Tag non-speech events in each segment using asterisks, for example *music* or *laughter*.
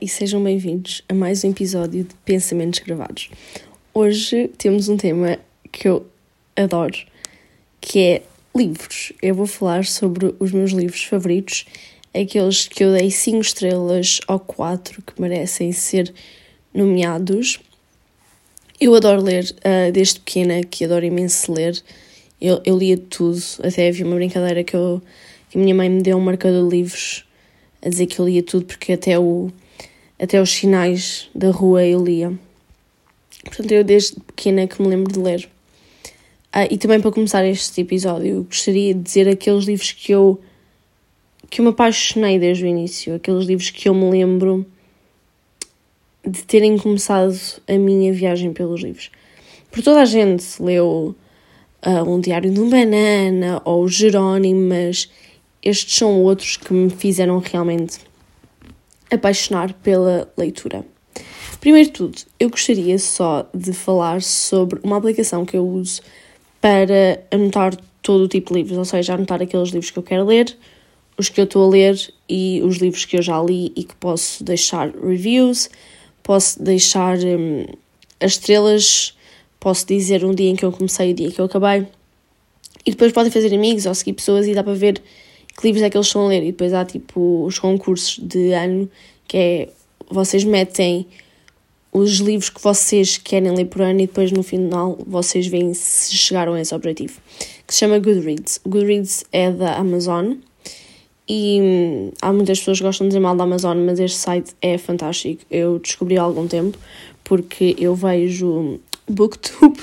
E sejam bem-vindos a mais um episódio de Pensamentos Gravados. Hoje temos um tema que eu adoro, que é livros. Eu vou falar sobre os meus livros favoritos, aqueles que eu dei 5 estrelas ou 4 que merecem ser nomeados. Eu adoro ler uh, desde pequena, que adoro imenso ler. Eu, eu lia tudo, até havia uma brincadeira que, eu, que a minha mãe me deu um marcador de livros a dizer que eu lia tudo, porque até, o, até os sinais da rua eu lia. Portanto, eu desde pequena que me lembro de ler. Ah, e também para começar este episódio, gostaria de dizer aqueles livros que eu que eu me apaixonei desde o início, aqueles livros que eu me lembro de terem começado a minha viagem pelos livros. Por toda a gente leu uh, um Diário de um Banana ou o Jerónimo, mas estes são outros que me fizeram realmente apaixonar pela leitura. Primeiro de tudo, eu gostaria só de falar sobre uma aplicação que eu uso para anotar todo o tipo de livros, ou seja, anotar aqueles livros que eu quero ler, os que eu estou a ler e os livros que eu já li e que posso deixar reviews, posso deixar hum, as estrelas, posso dizer um dia em que eu comecei e o dia em que eu acabei. E depois podem fazer amigos ou seguir pessoas e dá para ver que livros é que eles estão a ler. E depois há tipo os concursos de ano, que é vocês metem os livros que vocês querem ler por ano e depois no final vocês veem se chegaram a esse objetivo. Que se chama Goodreads. O Goodreads é da Amazon e hum, há muitas pessoas que gostam de dizer mal da Amazon, mas este site é fantástico. Eu descobri há algum tempo porque eu vejo Booktube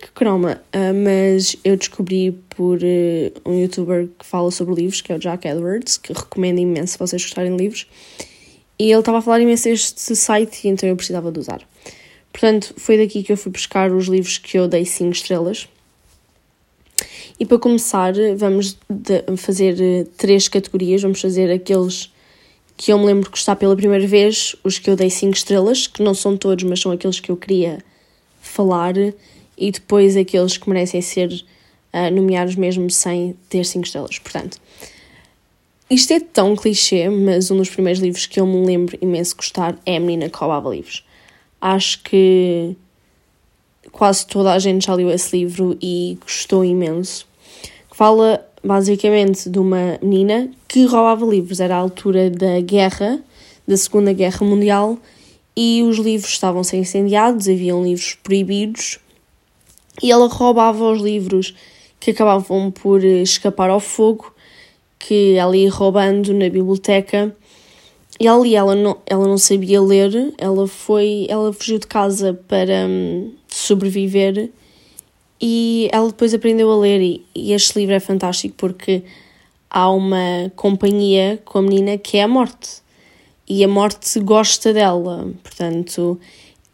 que croma, uh, mas eu descobri por uh, um youtuber que fala sobre livros, que é o Jack Edwards, que recomendo imenso se vocês gostarem de livros, e ele estava a falar imenso deste site, então eu precisava de usar. Portanto, foi daqui que eu fui buscar os livros que eu dei 5 estrelas. E para começar, vamos fazer uh, três categorias. Vamos fazer aqueles que eu me lembro que está pela primeira vez, os que eu dei 5 estrelas, que não são todos, mas são aqueles que eu queria falar e depois aqueles que merecem ser uh, nomeados mesmo sem ter 5 estrelas. Portanto, isto é tão clichê, mas um dos primeiros livros que eu me lembro imenso gostar é A Menina que Roubava Livros. Acho que quase toda a gente já leu esse livro e gostou imenso. Fala basicamente de uma menina que roubava livros. Era a altura da guerra, da Segunda Guerra Mundial, e os livros estavam a ser incendiados, haviam livros proibidos e ela roubava os livros que acabavam por eh, escapar ao fogo, que ela ia roubando na biblioteca. E ali ela não, ela não sabia ler, ela foi, ela fugiu de casa para hum, sobreviver e ela depois aprendeu a ler. E, e este livro é fantástico porque há uma companhia com a menina que é a morte. E a morte gosta dela, portanto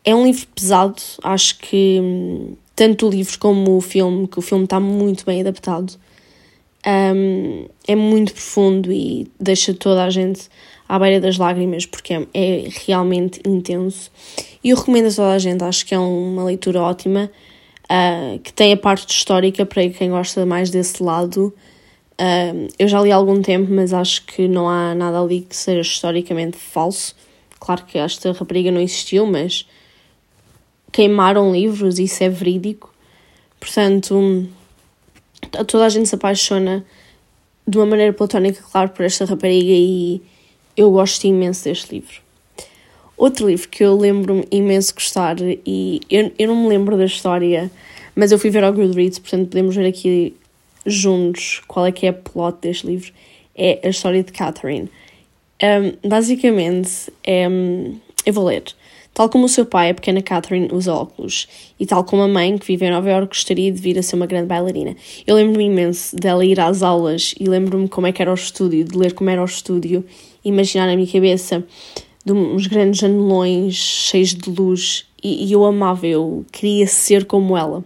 é um livro pesado, acho que hum, tanto o livro como o filme, que o filme está muito bem adaptado, um, é muito profundo e deixa toda a gente à beira das lágrimas porque é, é, realmente intenso. E eu recomendo a toda a gente, acho que é uma leitura ótima, uh, que tem a parte histórica para quem gosta mais desse lado. Uh, eu já li há algum tempo, mas acho que não há nada ali que seja historicamente falso. Claro que esta rapariga não existiu, mas queimaram livros, isso é verídico. Portanto, toda a gente se apaixona de uma maneira platónica, claro, por esta rapariga e eu gosto imenso deste livro. Outro livro que eu lembro-me imenso gostar e eu, eu não me lembro da história, mas eu fui ver ao Goodreads, portanto podemos ver aqui juntos qual é que é a plot deste livro, é a história de Catherine. Um, basicamente, eu vou ler. Tal como o seu pai, a pequena Catherine usa óculos, e tal como a mãe, que vive em Nova York, gostaria de vir a ser uma grande bailarina. Eu lembro-me imenso dela ir às aulas e lembro-me como é que era o estúdio, de ler como era o estúdio, imaginar na minha cabeça uns grandes janelões cheios de luz, e, e eu amava, eu queria ser como ela.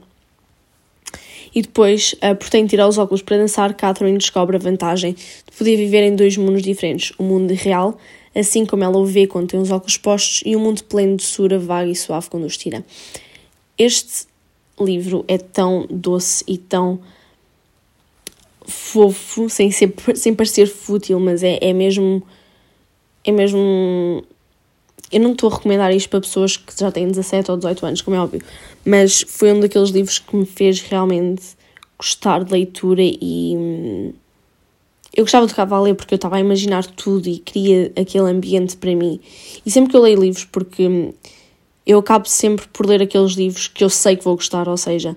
E depois, uh, por ter tirar os óculos para dançar, Catherine descobre a vantagem de poder viver em dois mundos diferentes: o mundo real assim como ela o vê quando tem os óculos postos e um mundo pleno de doçura vaga e suave quando os tira. Este livro é tão doce e tão fofo, sem, ser, sem parecer fútil, mas é, é mesmo é mesmo eu não estou a recomendar isto para pessoas que já têm 17 ou 18 anos, como é óbvio, mas foi um daqueles livros que me fez realmente gostar de leitura e eu gostava de ler porque eu estava a imaginar tudo e queria aquele ambiente para mim. E sempre que eu leio livros, porque hum, eu acabo sempre por ler aqueles livros que eu sei que vou gostar, ou seja,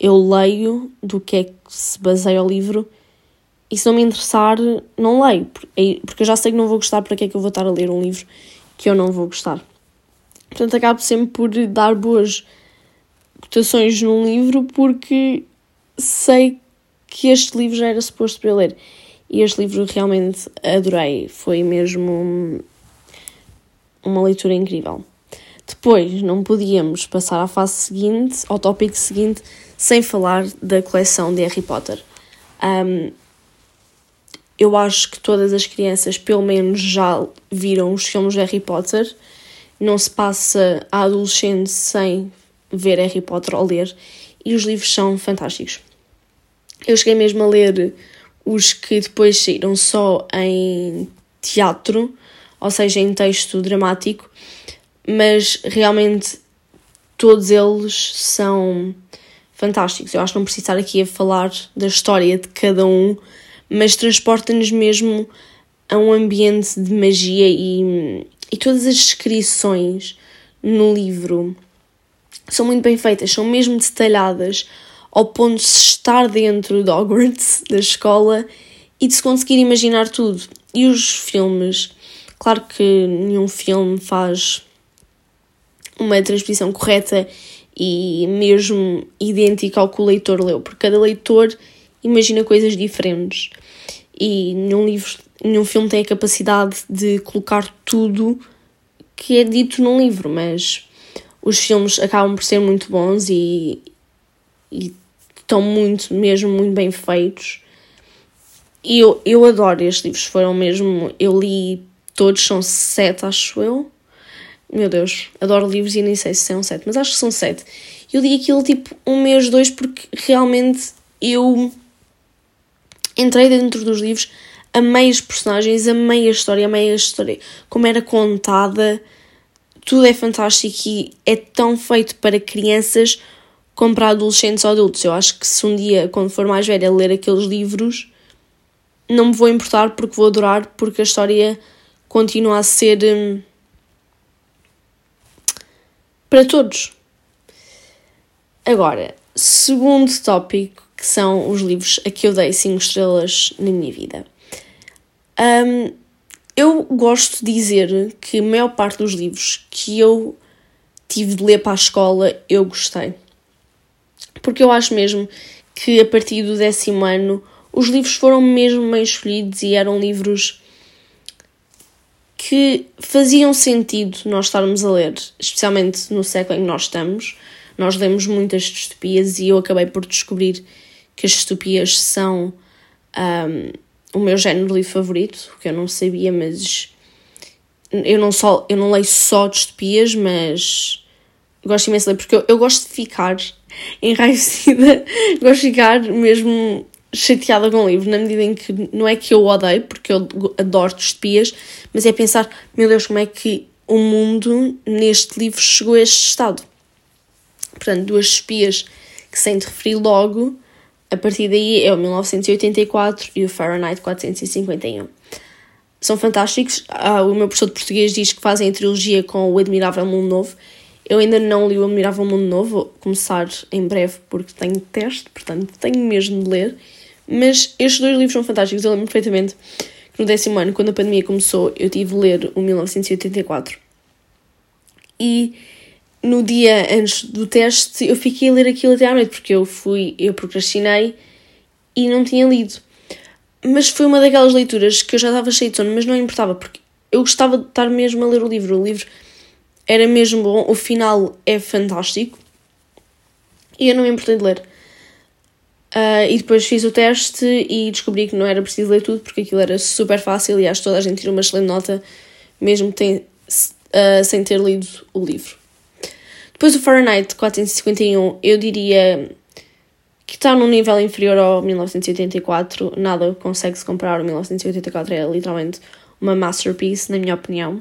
eu leio do que é que se baseia o livro e se não me interessar, não leio, porque eu já sei que não vou gostar, para que é que eu vou estar a ler um livro que eu não vou gostar. Portanto, acabo sempre por dar boas cotações num livro porque sei que este livro já era suposto para eu ler. E este livro realmente adorei, foi mesmo uma leitura incrível. Depois, não podíamos passar à fase seguinte, ao tópico seguinte, sem falar da coleção de Harry Potter. Um, eu acho que todas as crianças, pelo menos, já viram os filmes de Harry Potter. Não se passa a adolescente sem ver Harry Potter ou ler, e os livros são fantásticos. Eu cheguei mesmo a ler os que depois saíram só em teatro, ou seja, em texto dramático, mas realmente todos eles são fantásticos. Eu acho que não preciso estar aqui a falar da história de cada um, mas transporta-nos mesmo a um ambiente de magia e, e todas as descrições no livro são muito bem feitas, são mesmo detalhadas ao ponto de se estar dentro de Hogwarts, da escola, e de se conseguir imaginar tudo. E os filmes, claro que nenhum filme faz uma transposição correta e mesmo idêntica ao que o leitor leu, porque cada leitor imagina coisas diferentes. E nenhum livro, nenhum filme tem a capacidade de colocar tudo que é dito num livro, mas os filmes acabam por ser muito bons e, e estão muito, mesmo muito bem feitos. E eu, eu adoro estes livros, foram mesmo. Eu li todos, são sete, acho eu. Meu Deus, adoro livros e nem sei se são sete, mas acho que são sete. Eu li aquilo tipo um mês, dois, porque realmente eu entrei dentro dos livros, amei os personagens, amei a história, amei a história, como era contada, tudo é fantástico e é tão feito para crianças como para adolescentes ou adultos. Eu acho que se um dia, quando for mais velha, ler aqueles livros, não me vou importar porque vou adorar, porque a história continua a ser hum, para todos. Agora, segundo tópico, que são os livros a que eu dei 5 estrelas na minha vida. Um, eu gosto de dizer que a maior parte dos livros que eu tive de ler para a escola eu gostei porque eu acho mesmo que a partir do décimo ano os livros foram mesmo bem escolhidos e eram livros que faziam sentido nós estarmos a ler, especialmente no século em que nós estamos. Nós lemos muitas distopias e eu acabei por descobrir que as distopias são um, o meu género de livro favorito, que eu não sabia, mas eu não, só, eu não leio só distopias, mas gosto imenso de ler, porque eu, eu gosto de ficar enraivecida, *laughs* gosto de ficar mesmo chateada com o livro, na medida em que não é que eu odeio, porque eu adoro distopias, mas é pensar, meu Deus, como é que o mundo neste livro chegou a este estado. Portanto, duas espias que sem te referir logo, a partir daí é o 1984 e o Fahrenheit 451. São fantásticos. Ah, o meu professor de português diz que fazem a trilogia com o Admirável Mundo Novo eu ainda não li o Admirável Mundo Novo, vou começar em breve porque tenho teste, portanto tenho mesmo de ler. Mas estes dois livros são fantásticos. Eu lembro perfeitamente que no décimo ano, quando a pandemia começou, eu tive de ler o 1984. E no dia antes do teste eu fiquei a ler aquilo até à noite, porque eu fui, eu procrastinei e não tinha lido. Mas foi uma daquelas leituras que eu já estava cheio de sono, mas não importava, porque eu gostava de estar mesmo a ler o livro. O livro era mesmo bom, o final é fantástico. E eu não me importei de ler. Uh, e depois fiz o teste e descobri que não era preciso ler tudo porque aquilo era super fácil e acho que toda a gente tira uma excelente nota, mesmo tem, uh, sem ter lido o livro. Depois o Fahrenheit 451, eu diria que está num nível inferior ao 1984, nada consegue se comparar ao 1984, é literalmente uma masterpiece, na minha opinião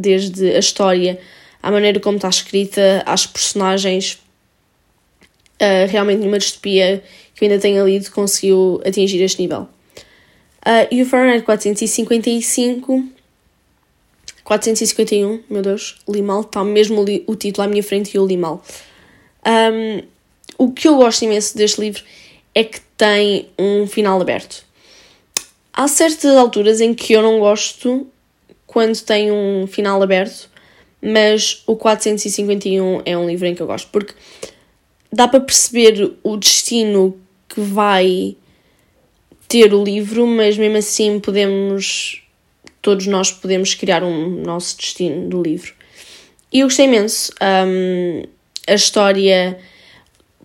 desde a história, a maneira como está escrita, as personagens. Uh, realmente nenhuma distopia que eu ainda tenha lido conseguiu atingir este nível. Uh, e o Fahrenheit 455 451, meu Deus, li mal, está mesmo o título à minha frente e eu li mal. Um, o que eu gosto imenso deste livro é que tem um final aberto. Há certas alturas em que eu não gosto quando tem um final aberto, mas o 451 é um livro em que eu gosto, porque dá para perceber o destino que vai ter o livro, mas mesmo assim podemos todos nós podemos criar um nosso destino do livro. E eu gostei imenso. Um, a história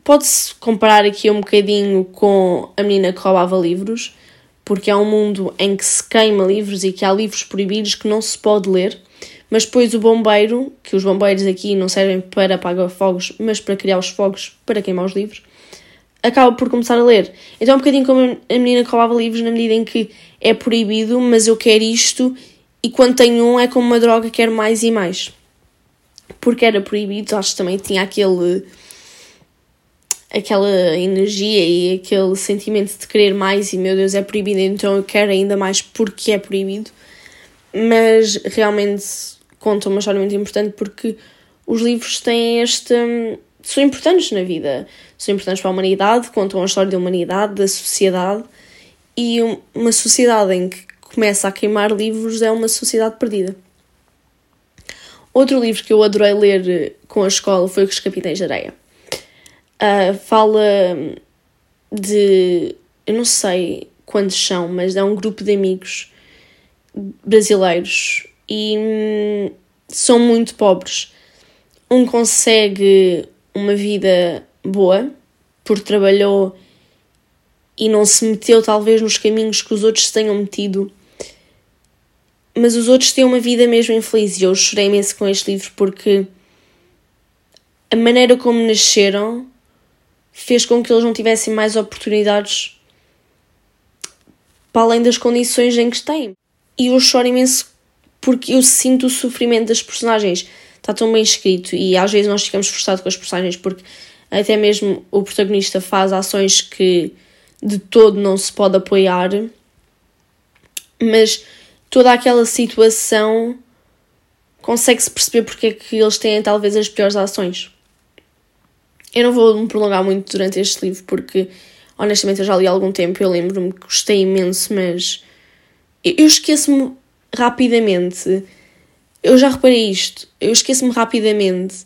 pode-se comparar aqui um bocadinho com a menina que roubava livros, porque é um mundo em que se queima livros e que há livros proibidos que não se pode ler, mas depois o bombeiro, que os bombeiros aqui não servem para apagar fogos, mas para criar os fogos para queimar os livros, acaba por começar a ler. Então é um bocadinho como a menina que roubava livros na medida em que é proibido, mas eu quero isto e quando tenho um é como uma droga, quero mais e mais. Porque era proibido, acho que também tinha aquele aquela energia e aquele sentimento de querer mais e meu Deus é proibido, então eu quero ainda mais porque é proibido. Mas realmente conta uma história muito importante porque os livros têm este são importantes na vida, são importantes para a humanidade, contam a história da humanidade, da sociedade e uma sociedade em que começa a queimar livros é uma sociedade perdida. Outro livro que eu adorei ler com a escola foi Os Capitães de Areia. Uh, fala de. Eu não sei quantos são, mas é um grupo de amigos brasileiros e hum, são muito pobres. Um consegue uma vida boa, porque trabalhou e não se meteu talvez nos caminhos que os outros se tenham metido. Mas os outros têm uma vida mesmo infeliz e eu chorei imenso com este livro porque a maneira como nasceram fez com que eles não tivessem mais oportunidades para além das condições em que têm. E eu choro imenso porque eu sinto o sofrimento das personagens está tão bem escrito e às vezes nós ficamos frustrados com as personagens porque até mesmo o protagonista faz ações que de todo não se pode apoiar, mas toda aquela situação consegue-se perceber porque é que eles têm talvez as piores ações. Eu não vou me prolongar muito durante este livro porque honestamente eu já li há algum tempo, eu lembro-me que gostei imenso, mas eu esqueço-me rapidamente eu já reparei isto, eu esqueço-me rapidamente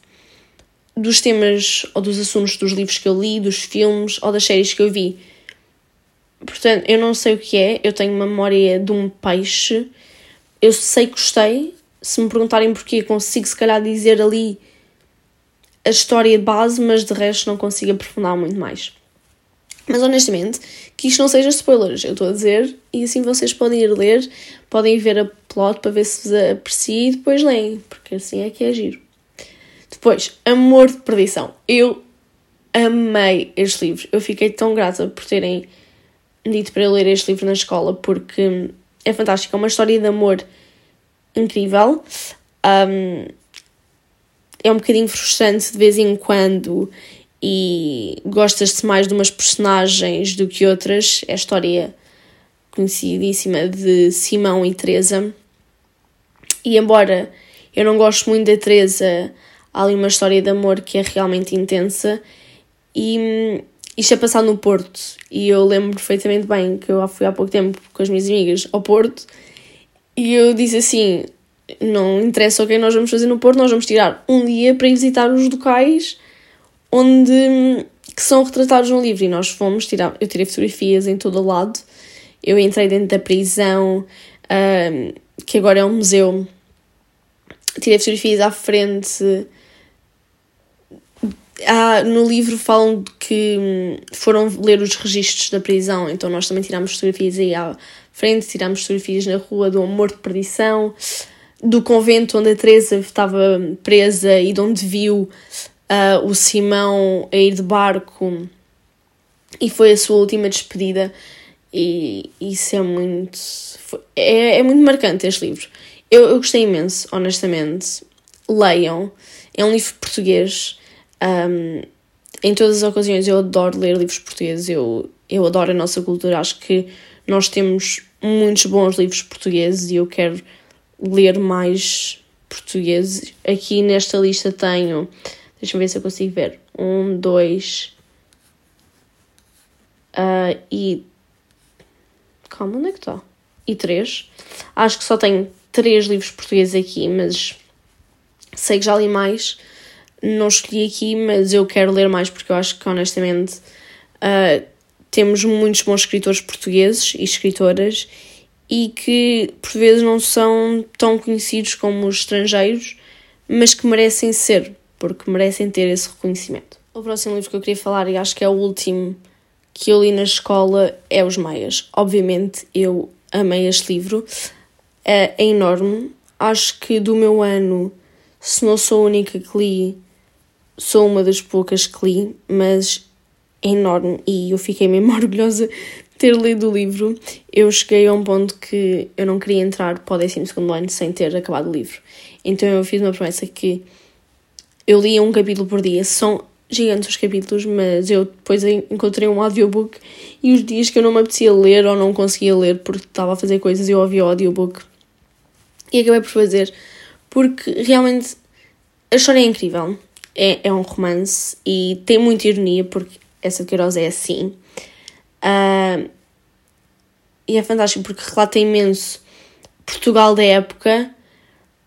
dos temas ou dos assuntos dos livros que eu li, dos filmes ou das séries que eu vi. Portanto, eu não sei o que é, eu tenho uma memória de um peixe, eu sei que gostei. Se me perguntarem porquê, consigo se calhar dizer ali a história de base, mas de resto não consigo aprofundar muito mais. Mas honestamente, que isto não seja spoilers, eu estou a dizer, e assim vocês podem ir ler, podem ver a plot para ver se vos aprecia e depois leem, porque assim é que é giro. Depois, Amor de Perdição. Eu amei este livro, eu fiquei tão grata por terem dito para eu ler este livro na escola, porque é fantástico, é uma história de amor incrível. Um, é um bocadinho frustrante de vez em quando e gostas-te mais de umas personagens do que outras. É a história conhecidíssima de Simão e Teresa. E embora eu não gosto muito da Teresa, há ali uma história de amor que é realmente intensa. E hum, isto é passado no Porto. E eu lembro perfeitamente bem que eu fui há pouco tempo com as minhas amigas ao Porto. E eu disse assim: não interessa o que nós vamos fazer no Porto, nós vamos tirar um dia para ir visitar os locais onde que são retratados no livro. E nós fomos tirar, eu tirei fotografias em todo o lado, eu entrei dentro da prisão, que agora é um museu, tirei fotografias à frente. Ah, no livro falam que hum, foram ler os registros da prisão, então nós também tirámos fotografias aí à frente, tirámos fotografias na rua do amor de perdição, do convento onde a Teresa estava presa e de onde viu uh, o Simão a ir de barco e foi a sua última despedida e isso é muito é, é muito marcante este livro Eu, eu gostei imenso, honestamente. Leiam. É um livro português. Um, em todas as ocasiões eu adoro ler livros portugueses. Eu, eu adoro a nossa cultura. Acho que nós temos muitos bons livros portugueses e eu quero ler mais portugueses. Aqui nesta lista tenho. Deixa-me ver se eu consigo ver. Um, dois. Uh, e. Calma, onde é que está? E três. Acho que só tenho três livros portugueses aqui, mas sei que já li mais. Não escolhi aqui, mas eu quero ler mais porque eu acho que honestamente uh, temos muitos bons escritores portugueses e escritoras e que por vezes não são tão conhecidos como os estrangeiros, mas que merecem ser, porque merecem ter esse reconhecimento. O próximo livro que eu queria falar, e acho que é o último que eu li na escola, é Os Maias. Obviamente eu amei este livro, é, é enorme. Acho que do meu ano, se não sou a única que li, sou uma das poucas que li, mas é enorme e eu fiquei mesmo *laughs* orgulhosa ter lido o livro, eu cheguei a um ponto que eu não queria entrar para o 12 ano sem ter acabado o livro. Então eu fiz uma promessa que eu lia um capítulo por dia. São gigantes os capítulos, mas eu depois encontrei um audiobook e os dias que eu não me apetecia ler ou não conseguia ler porque estava a fazer coisas, eu ouvia o audiobook e acabei por fazer porque realmente a história é incrível. É, é um romance e tem muita ironia porque essa de Queiroz é assim. Uh, e é fantástico porque relata imenso Portugal da época,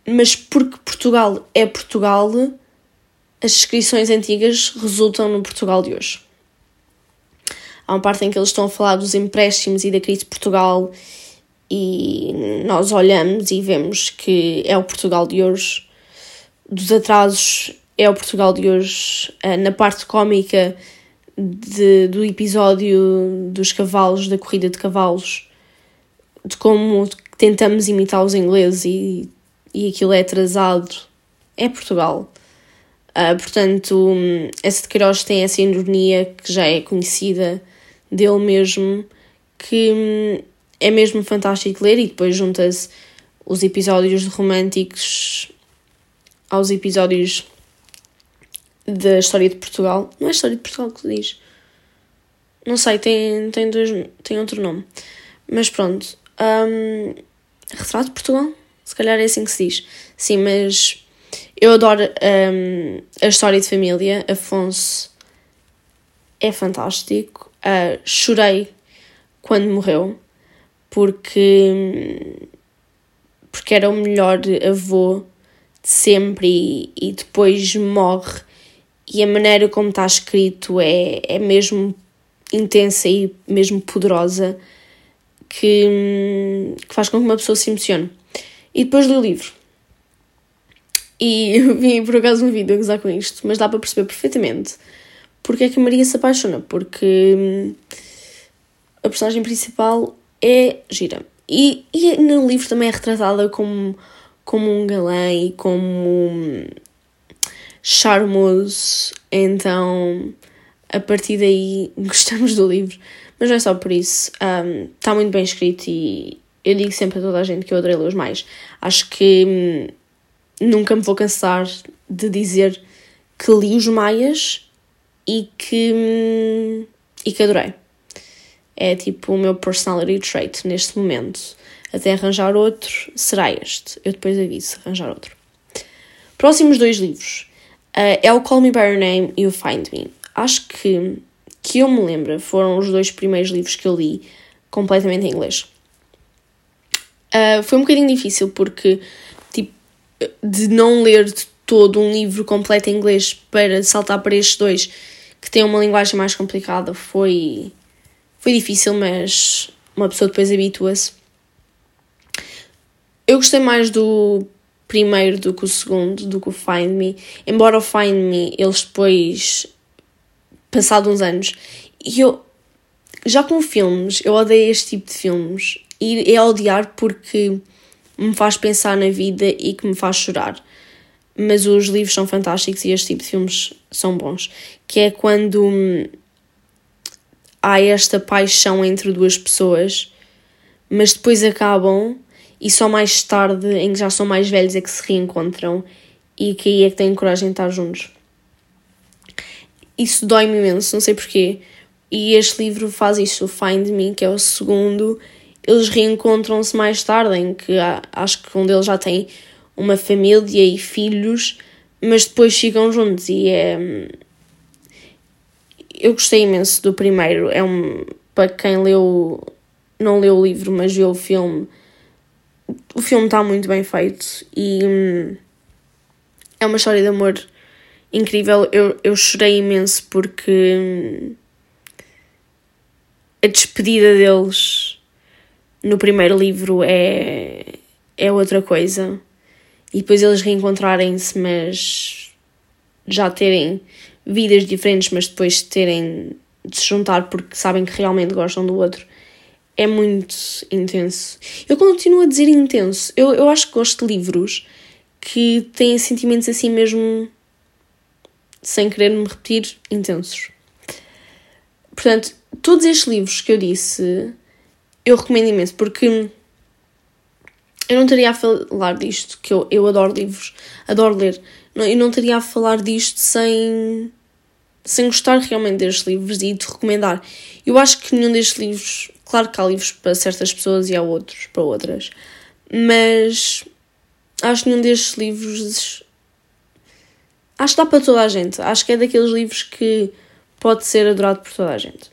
mas porque Portugal é Portugal, as descrições antigas resultam no Portugal de hoje. Há uma parte em que eles estão a falar dos empréstimos e da crise de Portugal, e nós olhamos e vemos que é o Portugal de hoje, dos atrasos é o Portugal de hoje, ah, na parte cómica de, do episódio dos cavalos, da corrida de cavalos, de como tentamos imitar os ingleses e, e aquilo é atrasado, é Portugal. Uh, portanto, essa de Queiroz tem essa ironia que já é conhecida dele mesmo, que hum, é mesmo fantástico ler e depois junta-se os episódios românticos aos episódios da história de Portugal. Não é a história de Portugal que diz. Não sei, tem, tem, dois, tem outro nome. Mas pronto. Um, retrato de Portugal? Se calhar é assim que se diz. Sim, mas eu adoro um, a história de família. Afonso é fantástico. Uh, chorei quando morreu porque, porque era o melhor avô de sempre e, e depois morre e a maneira como está escrito é, é mesmo intensa e mesmo poderosa que, que faz com que uma pessoa se emocione. E depois li o livro. E eu *laughs* vi por acaso um vídeo a gozar com isto, mas dá para perceber perfeitamente porque é que a Maria se apaixona, porque hum, a personagem principal é gira. E, e no livro também é retratada como, como um galã e como hum, charmoso, então a partir daí *laughs* gostamos do livro. Mas não é só por isso, um, está muito bem escrito e eu digo sempre a toda a gente que eu adorei os mais. Acho que hum, nunca me vou cansar de dizer que li os Maias e que, hum, e que adorei. É tipo o meu personality trait neste momento. Até arranjar outro, será este. Eu depois aviso arranjar outro. Próximos dois livros. Uh, é o Call Me By Your Name e o Find Me. Acho que, que eu me lembro, foram os dois primeiros livros que eu li completamente em inglês. Uh, foi um bocadinho difícil porque, tipo, de não ler todo um livro completo em inglês para saltar para estes dois que têm uma linguagem mais complicada foi, foi difícil, mas uma pessoa depois habitua-se. Eu gostei mais do primeiro do que o segundo, do que o Find Me. Embora o Find Me, eles depois, passado uns anos, e eu, já com filmes, eu odeio este tipo de filmes. E é odiar porque me faz pensar na vida e que me faz chorar. Mas os livros são fantásticos e este tipo de filmes são bons. Que é quando hum, há esta paixão entre duas pessoas, mas depois acabam e só mais tarde, em que já são mais velhos, é que se reencontram e que aí é que têm coragem de estar juntos. Isso dói-me imenso, não sei porquê. E este livro faz isso, o Find Me, que é o segundo. Eles reencontram-se mais tarde, em que acho que um deles já tem uma família e filhos, mas depois ficam juntos e é. Eu gostei imenso do primeiro. É um. Para quem leu. Não leu o livro, mas viu o filme. O filme está muito bem feito e. Hum, é uma história de amor incrível. Eu, eu chorei imenso porque. Hum, a despedida deles no primeiro livro é, é outra coisa. E depois eles reencontrarem-se, mas já terem vidas diferentes, mas depois terem de se juntar porque sabem que realmente gostam do outro. É muito intenso. Eu continuo a dizer intenso. Eu, eu acho que gosto de livros que têm sentimentos assim mesmo, sem querer me repetir, intensos. Portanto, todos estes livros que eu disse, eu recomendo imenso, porque eu não estaria a falar disto, que eu, eu adoro livros, adoro ler, eu não estaria a falar disto sem, sem gostar realmente destes livros e de recomendar. Eu acho que nenhum destes livros, claro que há livros para certas pessoas e há outros para outras, mas acho que nenhum destes livros. Acho que dá para toda a gente. Acho que é daqueles livros que pode ser adorado por toda a gente.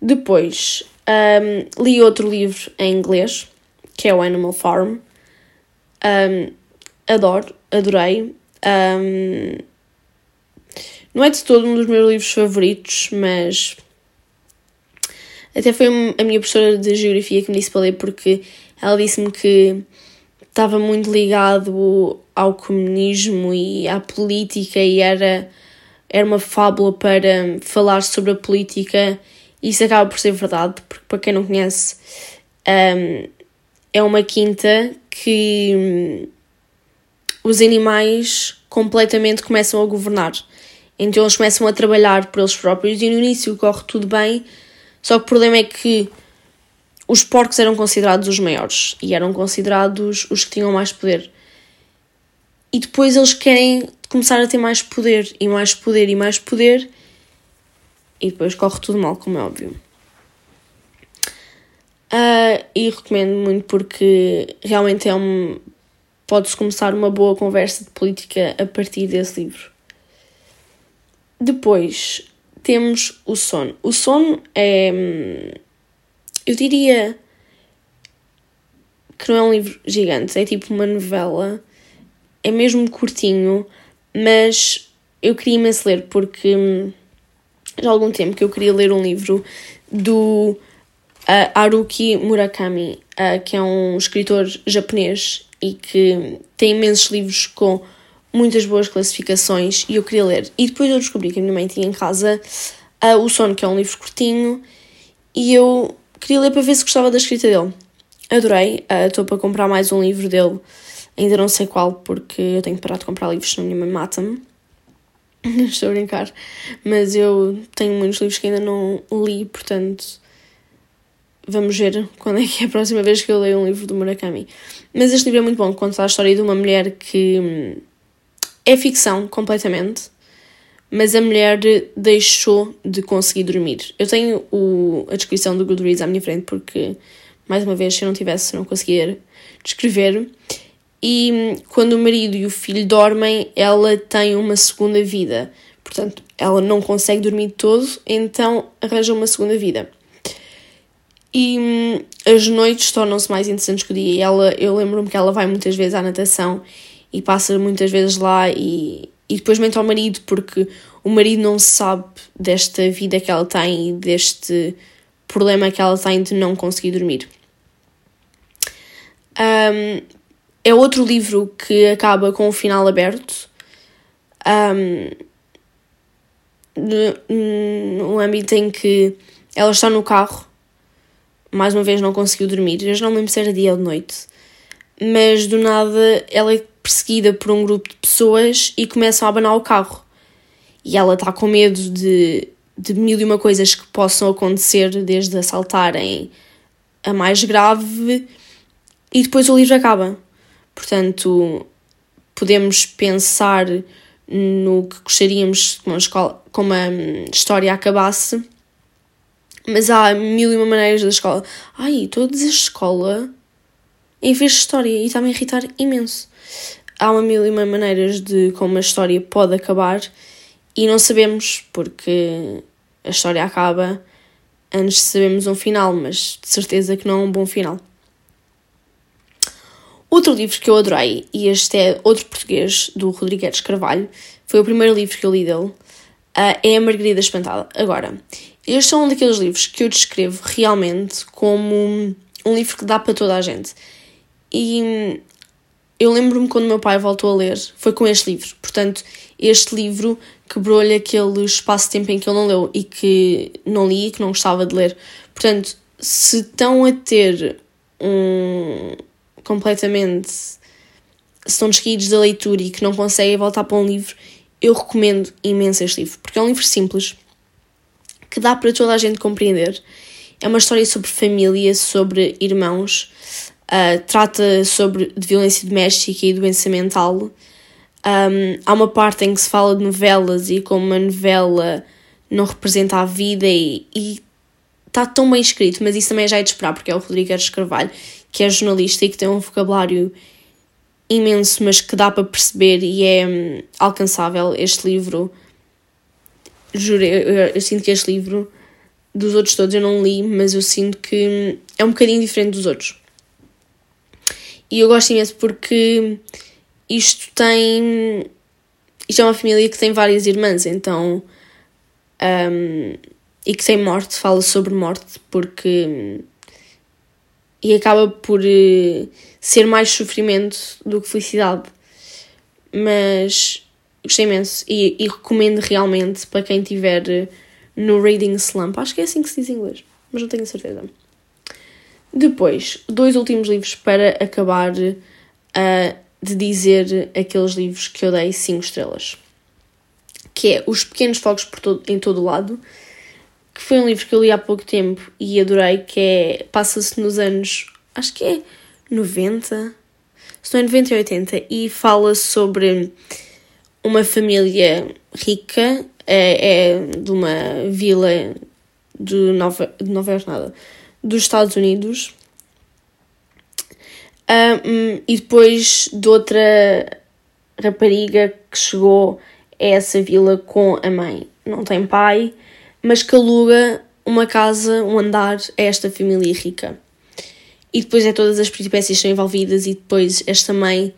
Depois, um, li outro livro em inglês, que é o Animal Farm. Um, adoro, adorei. Um, não é de todo um dos meus livros favoritos, mas até foi a minha professora de Geografia que me disse para ler, porque ela disse-me que estava muito ligado ao comunismo e à política e era, era uma fábula para falar sobre a política isso acaba por ser verdade, porque para quem não conhece, um, é uma quinta que hum, os animais completamente começam a governar. Então eles começam a trabalhar por eles próprios e no início corre tudo bem, só que o problema é que os porcos eram considerados os maiores e eram considerados os que tinham mais poder. E depois eles querem começar a ter mais poder e mais poder e mais poder e depois corre tudo mal, como é óbvio. Uh, e recomendo muito porque realmente é um. Pode-se começar uma boa conversa de política a partir desse livro. Depois temos o sono. O sono é. Eu diria que não é um livro gigante, é tipo uma novela. É mesmo curtinho, mas eu queria imenso ler porque já há algum tempo que eu queria ler um livro do uh, Haruki Murakami, uh, que é um escritor japonês e que tem imensos livros com muitas boas classificações e eu queria ler. E depois eu descobri que a minha mãe tinha em casa uh, O Sono, que é um livro curtinho, e eu queria ler para ver se gostava da escrita dele. Adorei, estou uh, para comprar mais um livro dele, ainda não sei qual, porque eu tenho que parar de comprar livros, senão minha mãe mata-me. *laughs* Estou a brincar. Mas eu tenho muitos livros que ainda não li, portanto. Vamos ver *laughs* quando é que é a próxima vez que eu leio um livro do Murakami. Mas este livro é muito bom, conta a história de uma mulher que hum, é ficção completamente, mas a mulher deixou de conseguir dormir. Eu tenho o, a descrição do Goodreads à minha frente porque, mais uma vez, se eu não tivesse, não conseguia descrever e quando o marido e o filho dormem, ela tem uma segunda vida. Portanto, ela não consegue dormir todo, então arranja uma segunda vida. E hum, as noites tornam-se mais interessantes que o dia. E ela, eu lembro-me que ela vai muitas vezes à natação e passa muitas vezes lá e, e depois mente ao marido porque o marido não sabe desta vida que ela tem e deste problema que ela tem de não conseguir dormir. Um, é outro livro que acaba com o final aberto. Um, no, âmbito em que ela está no carro, mais uma vez não conseguiu dormir. Eu já não lembro se era dia ou de noite, mas do nada ela perseguida por um grupo de pessoas e começam a abanar o carro. E ela está com medo de, de mil e uma coisas que possam acontecer, desde assaltarem a mais grave e depois o livro acaba. Portanto, podemos pensar no que gostaríamos que uma escola, como a história acabasse, mas há mil e uma maneiras da escola. Ai, estou a dizer escola em vez de história e está-me a irritar imenso. Há uma mil e uma maneiras de como a história pode acabar e não sabemos porque a história acaba antes de sabermos um final, mas de certeza que não é um bom final. Outro livro que eu adorei, e este é outro português, do Rodrigues Carvalho, foi o primeiro livro que eu li dele, uh, é A Margarida Espantada. Agora, este é um daqueles livros que eu descrevo realmente como um livro que dá para toda a gente. E eu lembro-me quando meu pai voltou a ler, foi com este livro. Portanto, este livro quebrou-lhe aquele espaço-tempo em que ele não leu e que não li e que não gostava de ler. Portanto, se estão a ter um completamente se estão descaídos da leitura e que não conseguem voltar para um livro, eu recomendo imenso este livro, porque é um livro simples, que dá para toda a gente compreender. É uma história sobre família, sobre irmãos, uh, trata sobre de violência doméstica e doença mental. Um, há uma parte em que se fala de novelas e como uma novela não representa a vida e, está tão bem escrito, mas isso também já é de esperar, porque é o Rodrigues Carvalho, que é jornalista e que tem um vocabulário imenso, mas que dá para perceber e é hum, alcançável. Este livro, juro, eu, eu, eu, sinto que este livro, dos outros todos eu não li, mas eu sinto que hum, é um bocadinho diferente dos outros. E eu gosto imenso porque isto tem. Isto é uma família que tem várias irmãs, então. Um, e que tem morte, fala sobre morte, porque e acaba por uh, ser mais sofrimento do que felicidade. Mas gostei imenso e, e recomendo realmente para quem estiver uh, no Reading Slump. Acho que é assim que se diz em inglês, mas não tenho certeza. Depois, dois últimos livros para acabar uh, de dizer aqueles livros que eu dei 5 estrelas. Que é Os Pequenos Fogos todo, em Todo Lado, que foi um livro que eu li há pouco tempo e adorei, que é passa-se nos anos, acho que é 90, estou em 90 e 80, e fala sobre uma família rica, é, é de uma vila de Nova, de Nova nada, dos Estados Unidos, um, e depois de outra rapariga que chegou a essa vila com a mãe. Não tem pai, mas que aluga uma casa, um andar a esta família rica. E depois é todas as peripécias são envolvidas e depois esta mãe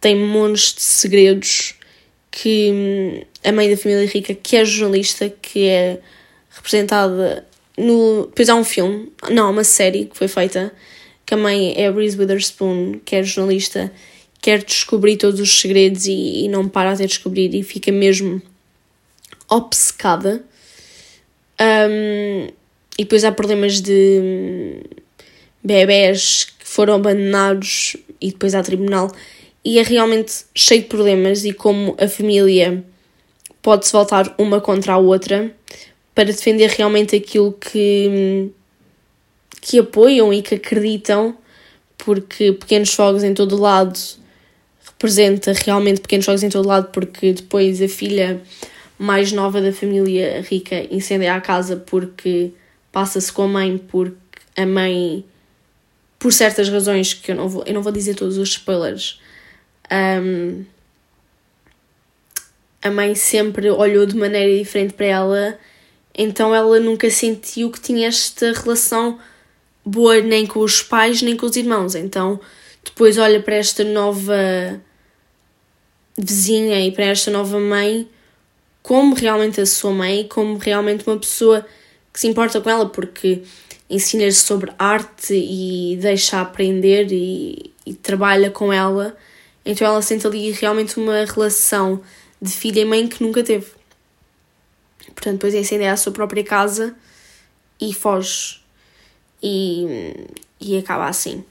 tem montes de segredos que hum, a mãe da família rica, que é jornalista, que é representada no... Depois há um filme, não, uma série que foi feita, que a mãe é a Reese Witherspoon, que é jornalista, quer descobrir todos os segredos e, e não para até descobrir e fica mesmo obcecada um, e depois há problemas de bebés que foram abandonados e depois há tribunal. E é realmente cheio de problemas e como a família pode-se voltar uma contra a outra para defender realmente aquilo que, que apoiam e que acreditam, porque Pequenos Fogos em todo lado representa realmente Pequenos Fogos em todo lado, porque depois a filha mais nova da família rica incendia a casa porque passa-se com a mãe, porque a mãe, por certas razões que eu não vou, eu não vou dizer todos os spoilers, um, a mãe sempre olhou de maneira diferente para ela, então ela nunca sentiu que tinha esta relação boa nem com os pais nem com os irmãos. Então depois olha para esta nova vizinha e para esta nova mãe como realmente a sua mãe, como realmente uma pessoa que se importa com ela, porque ensina-lhe sobre arte e deixa aprender e, e, trabalha com ela. Então ela sente ali realmente uma relação de filha e mãe que nunca teve. Portanto, depois incendia a sua própria casa e foge. E, e acaba assim.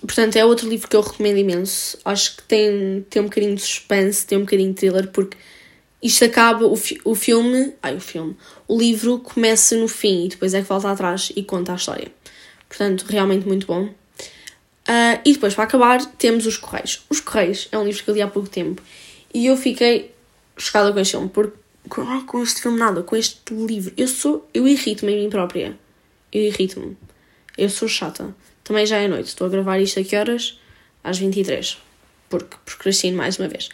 Portanto, é outro livro que eu recomendo imenso. Acho que tem, tem um bocadinho de suspense, tem um bocadinho de thriller, porque isto acaba, o, fi, o filme, ai o filme, o livro começa no fim e depois é que volta atrás e conta a história. Portanto, realmente muito bom. Uh, e depois, para acabar, temos Os Correios. Os Correios é um livro que eu li há pouco tempo e eu fiquei chocada com este filme, porque com, com este filme nada, com este livro. Eu sou, eu irrito-me a mim própria. Eu irrito-me. Eu sou chata. Também já é noite. Estou a gravar isto a que horas? Às 23. Porque procrastino mais uma vez.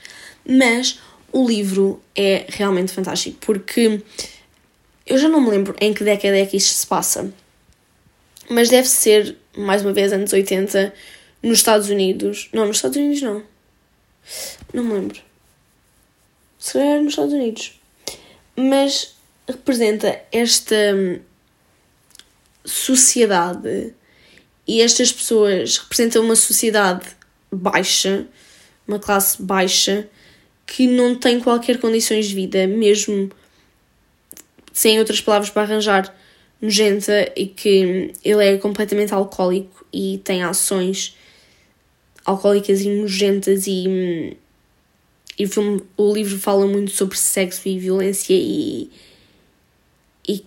Mas o livro é realmente fantástico, porque eu já não me lembro em que década é que isto se passa. Mas deve ser, mais uma vez, anos 80, nos Estados Unidos. Não, nos Estados Unidos não. Não me lembro. Se calhar nos Estados Unidos. Mas representa esta hum, sociedade e estas pessoas representam uma sociedade baixa, uma classe baixa, que não tem qualquer condições de vida, mesmo sem outras palavras para arranjar, nojenta e que ele é completamente alcoólico e tem ações alcoólicas e nojentas e, e o, filme, o livro fala muito sobre sexo e violência e, e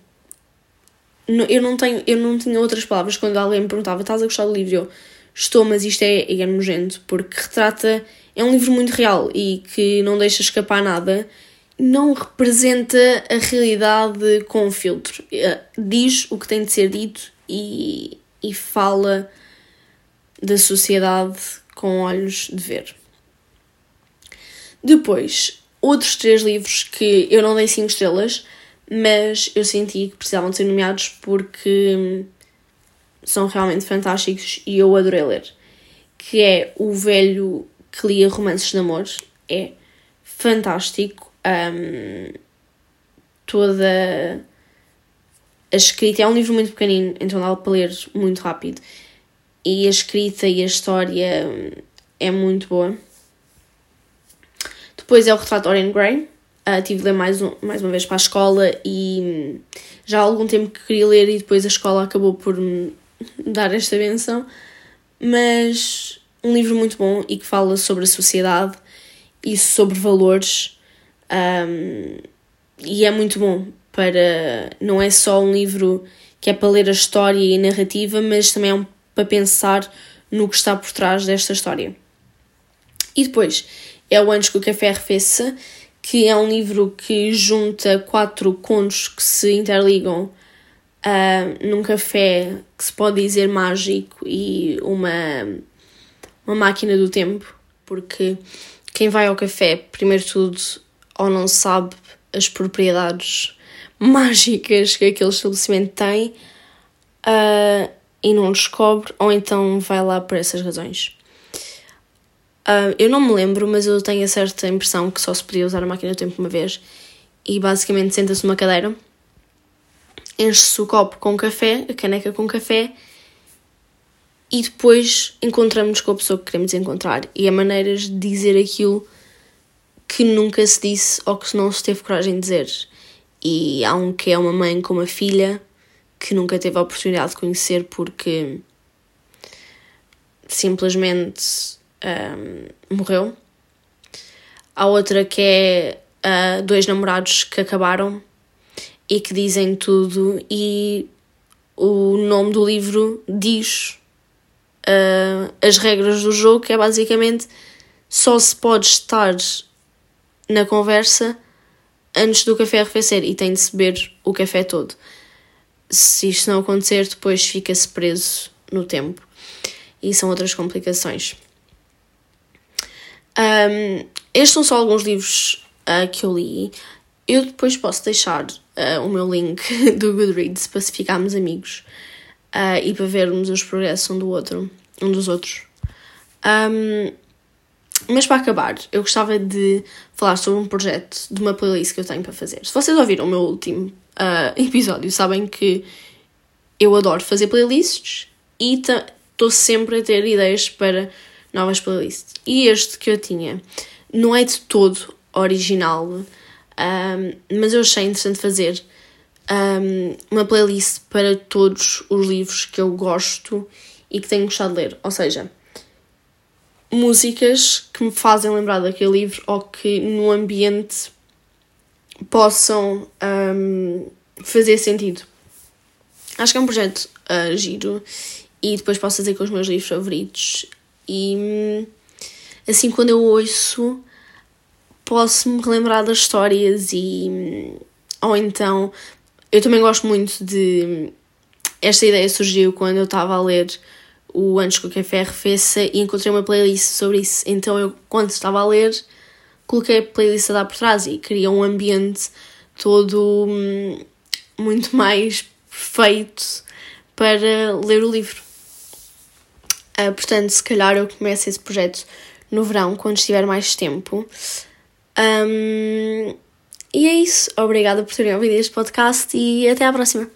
eu não tenho eu não tinha outras palavras quando alguém me perguntava estás a gostar do livro eu estou mas isto é, é nojento porque retrata é um livro muito real e que não deixa escapar nada não representa a realidade com filtro. Eh, diz o que tem de ser dito e, e fala da sociedade com olhos de ver. Depois, outros três livros que eu não dei 5 estrelas, mas eu senti que precisavam de ser nomeados porque são realmente fantásticos e eu adorei ler. Que é O Velho que lia romances de amor. É fantástico um, toda a escrita. É um livro muito pequenino, então dá para ler muito rápido. E a escrita e a história é muito boa. Depois é o retrato Orion Gray. Uh, tive de ler mais, um, mais uma vez para a escola e já há algum tempo que queria ler e depois a escola acabou por me *laughs* dar esta benção. Mas um livro muito bom e que fala sobre a sociedade e sobre valores um, e é muito bom para. Não é só um livro que é para ler a história e a narrativa, mas também é um, para pensar no que está por trás desta história. E depois é o Antes que o Café Arrefeça, que é um livro que junta quatro contos que se interligam uh, num café que se pode dizer mágico e uma, uma máquina do tempo, porque quem vai ao café, primeiro de tudo, ou não sabe as propriedades *laughs* mágicas que aquele estabelecimento tem uh, e não descobre, ou então vai lá por essas razões. Uh, eu não me lembro, mas eu tenho a certa impressão que só se podia usar a máquina do tempo uma vez e basicamente senta-se numa cadeira, enche-se o copo com café, a caneca com café e depois encontramos com a pessoa que queremos encontrar e há maneiras de dizer aquilo que nunca se disse ou que não se teve coragem de dizer. E há um que é uma mãe com uma filha que nunca teve a oportunidade de conhecer porque simplesmente um, morreu. Há outra que é uh, dois namorados que acabaram e que dizem tudo, e o nome do livro diz uh, as regras do jogo, que é basicamente só se pode estar na conversa antes do café arrefecer e tem de se beber o café todo. Se isto não acontecer, depois fica-se preso no tempo e são outras complicações. Um, estes são só alguns livros uh, que eu li. Eu depois posso deixar uh, o meu link *laughs* do Goodreads para se ficarmos amigos uh, e para vermos os progressos um do outro, um dos outros. Um, mas para acabar, eu gostava de falar sobre um projeto de uma playlist que eu tenho para fazer. Se vocês ouviram o meu último *laughs* episódio, sabem que eu adoro fazer playlists e estou sempre a ter ideias para novas playlists. E este que eu tinha não é de todo original, um, mas eu achei interessante fazer um, uma playlist para todos os livros que eu gosto e que tenho gostado de ler. Ou seja, músicas que me fazem lembrar daquele livro ou que no ambiente possam um, fazer sentido. Acho que é um projeto uh, giro e depois posso dizer com os meus livros favoritos. E assim, quando eu ouço, posso me relembrar das histórias e. Ou então, eu também gosto muito de. Esta ideia surgiu quando eu estava a ler o Antes que o Café Arrefeça e encontrei uma playlist sobre isso. Então, eu, quando estava a ler, coloquei a playlist a dar por trás e cria um ambiente todo hum, muito mais perfeito para ler o livro. Uh, portanto, se calhar eu começo esse projeto no verão, quando estiver mais tempo. Um, e é isso. Obrigada por terem ouvido este podcast e até à próxima.